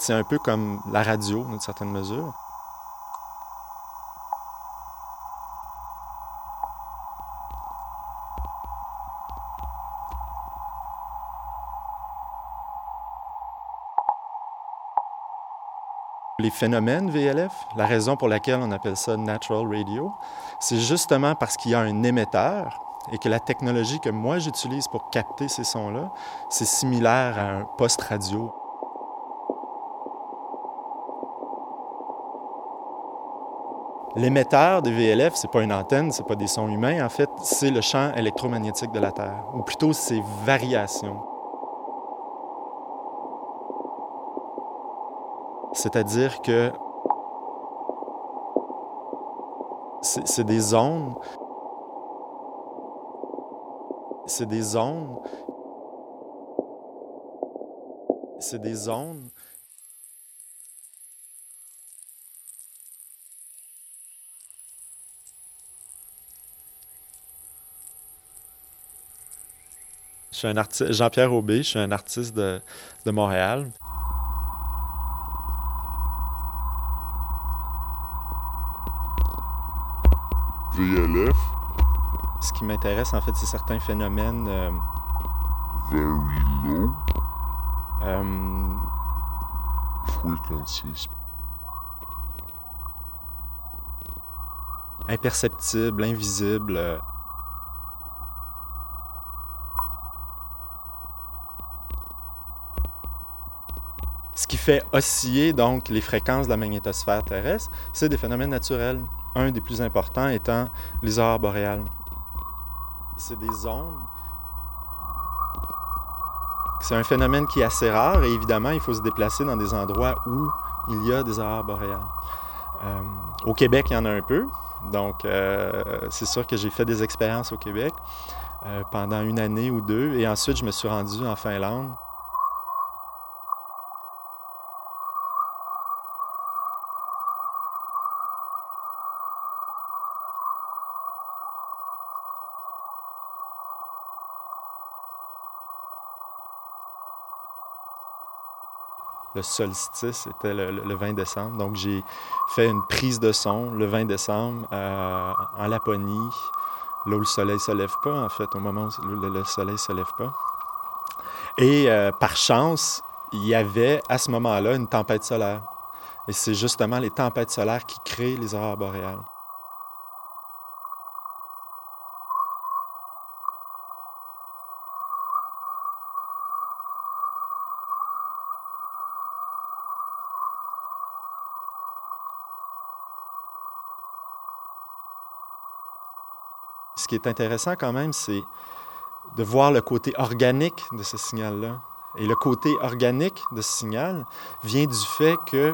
C'est un peu comme la radio, d'une certaine mesure. Les phénomènes VLF, la raison pour laquelle on appelle ça Natural Radio, c'est justement parce qu'il y a un émetteur et que la technologie que moi j'utilise pour capter ces sons-là, c'est similaire à un poste radio. L'émetteur des VLF, c'est pas une antenne, c'est pas des sons humains, en fait, c'est le champ électromagnétique de la Terre, ou plutôt ses variations. C'est-à-dire que c'est des ondes. C'est des ondes. C'est des ondes. Suis un artiste, Jean-Pierre Aubé, je suis un artiste de, de Montréal. VLF. Ce qui m'intéresse, en fait, c'est certains phénomènes. Euh, Very low euh, frequencies. imperceptibles, invisibles. euh. Ce qui fait osciller donc les fréquences de la magnétosphère terrestre, c'est des phénomènes naturels. Un des plus importants étant les aurores boréales. C'est des ondes. C'est un phénomène qui est assez rare et évidemment, il faut se déplacer dans des endroits où il y a des aurores boréales. Euh, au Québec, il y en a un peu. Donc, euh, c'est sûr que j'ai fait des expériences au Québec euh, pendant une année ou deux. Et ensuite, je me suis rendu en Finlande. Le solstice était le, le- le 20 décembre. Donc, j'ai fait une prise de son le 20 décembre euh, en Laponie, là où le soleil ne se lève pas, en fait, au moment où le, le soleil ne se lève pas. Et euh, par chance, il y avait à ce moment-là une tempête solaire. Et c'est justement les tempêtes solaires qui créent les aurores boréales. Ce qui est intéressant quand même, c'est de voir le côté organique de ce signal-là. Et le côté organique de ce signal vient du fait que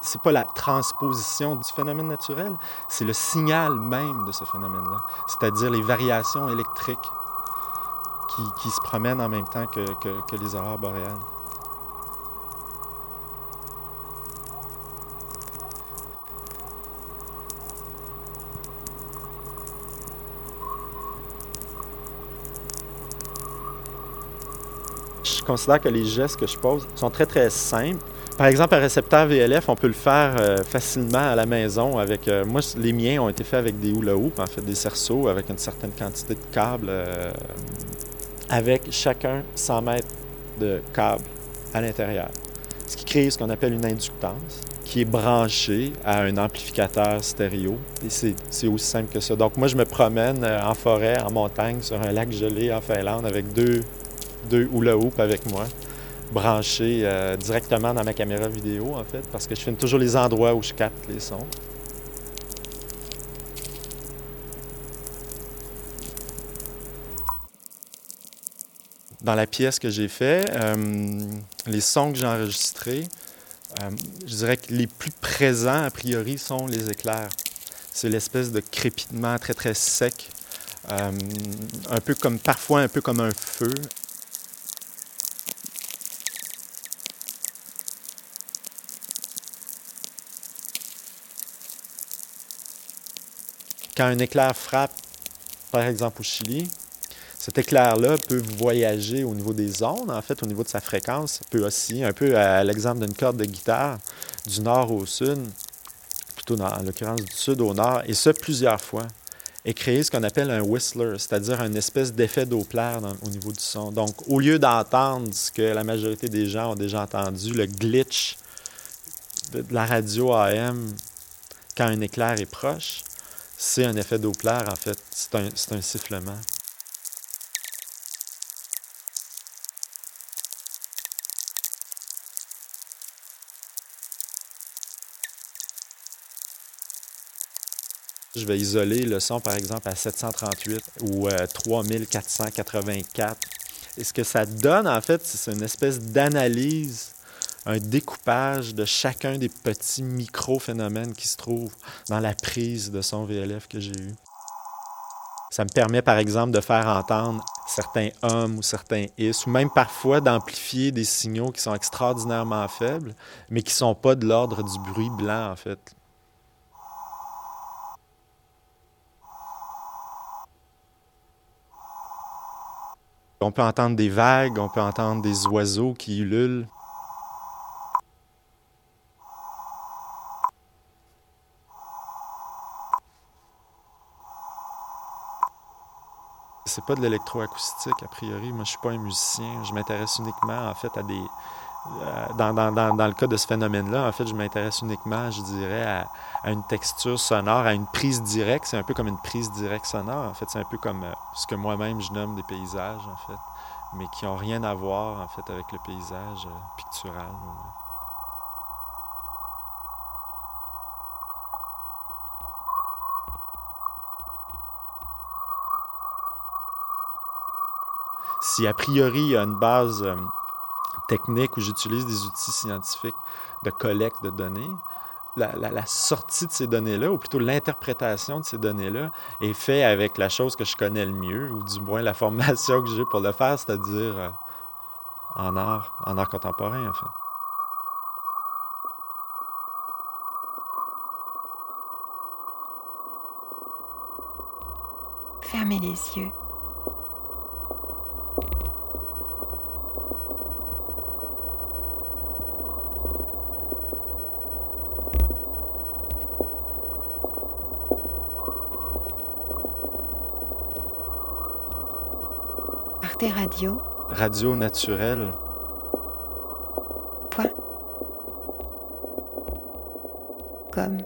c'est pas la transposition du phénomène naturel, c'est le signal même de ce phénomène-là, c'est-à-dire les variations électriques qui, qui se promènent en même temps que, que- que les aurores boréales. Je considère que les gestes que je pose sont très très simples. Par exemple, un récepteur VLF, on peut le faire euh, facilement à la maison avec. euh, moi, les miens ont été faits avec des hula hoops, en fait, des cerceaux avec une certaine quantité de câbles, euh, avec chacun 100 mètres de câbles à l'intérieur. Ce qui crée ce qu'on appelle une inductance, qui est branchée à un amplificateur stéréo. Et c'est aussi simple que ça. Donc, moi, je me promène en forêt, en montagne, sur un lac gelé en Finlande avec deux deux hula hoop avec moi, branchés euh, directement dans ma caméra vidéo, en fait, parce que je filme toujours les endroits où je capte les sons. Dans la pièce que j'ai fait, euh, les sons que j'ai enregistrés, euh, je dirais que les plus présents, a priori, sont les éclairs. C'est l'espèce de crépitement très, très sec, un peu comme, parfois un peu comme un feu, quand un éclair frappe, par exemple au Chili, Cet éclair-là peut voyager au niveau des ondes, en fait, au niveau de sa fréquence, peut osciller un peu à l'exemple d'une corde de guitare, du nord au sud, plutôt dans, en l'occurrence du sud au nord, et ce plusieurs fois, et créer ce qu'on appelle un whistler, c'est-à-dire une espèce d'effet Doppler au niveau du son. Donc, au lieu d'entendre ce que la majorité des gens ont déjà entendu, le glitch de la radio AM quand un éclair est proche, c'est un effet Doppler, en fait. C'est un, sifflement. Je vais isoler le son, par exemple, à 738 ou 3484. Euh, Et ce que ça donne, en fait, c'est une espèce d'analyse, un découpage de chacun des petits micro-phénomènes qui se trouvent dans la prise de son VLF que j'ai eu. Ça me permet, par exemple, de faire entendre certains hums ou certains is, ou même parfois d'amplifier des signaux qui sont extraordinairement faibles, mais qui ne sont pas de l'ordre du bruit blanc, en fait. On peut entendre des vagues, on peut entendre des oiseaux qui ululent. C'est pas de l'électroacoustique a priori. Moi, je suis pas un musicien. Je m'intéresse uniquement en fait à des euh, dans, dans, dans, dans, le cas de ce phénomène-là, en fait, je m'intéresse uniquement, je dirais, à, une texture sonore, à une prise directe. C'est un peu comme une prise directe sonore. En fait, c'est un peu comme euh, ce que moi-même je nomme des paysages, en fait, mais qui n'ont rien à voir, en fait, avec le paysage euh, pictural. Si a priori il y a une base technique où j'utilise des outils scientifiques de collecte de données, la, sortie de ces données-là, ou plutôt l'interprétation de ces données-là, est faite avec la chose que je connais le mieux, ou du moins la formation que j'ai pour le faire, c'est-à-dire euh, en art, en art contemporain, en fait. Fermez les yeux. Radio. Radio naturelle. Point. Comme.